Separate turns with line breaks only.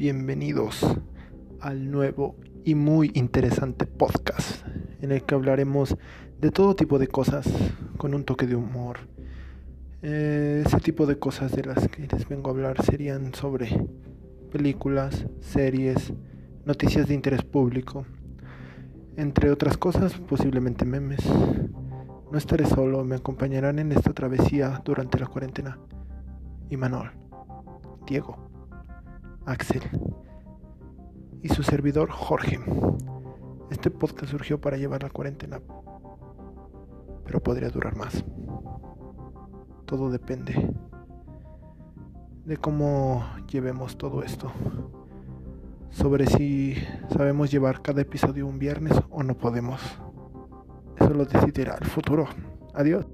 Bienvenidos al nuevo y muy interesante podcast en el que hablaremos de todo tipo de cosas con un toque de humor. Eh, ese tipo de cosas de las que les vengo a hablar serían sobre películas, series, noticias de interés público, entre otras cosas, posiblemente memes. No estaré solo, me acompañarán en esta travesía durante la cuarentena. Y Manol, Diego. Axel y su servidor Jorge. Este podcast surgió para llevar la cuarentena, pero podría durar más. Todo depende de cómo llevemos todo esto. Sobre si sabemos llevar cada episodio un viernes o no podemos. Eso lo decidirá el futuro. Adiós.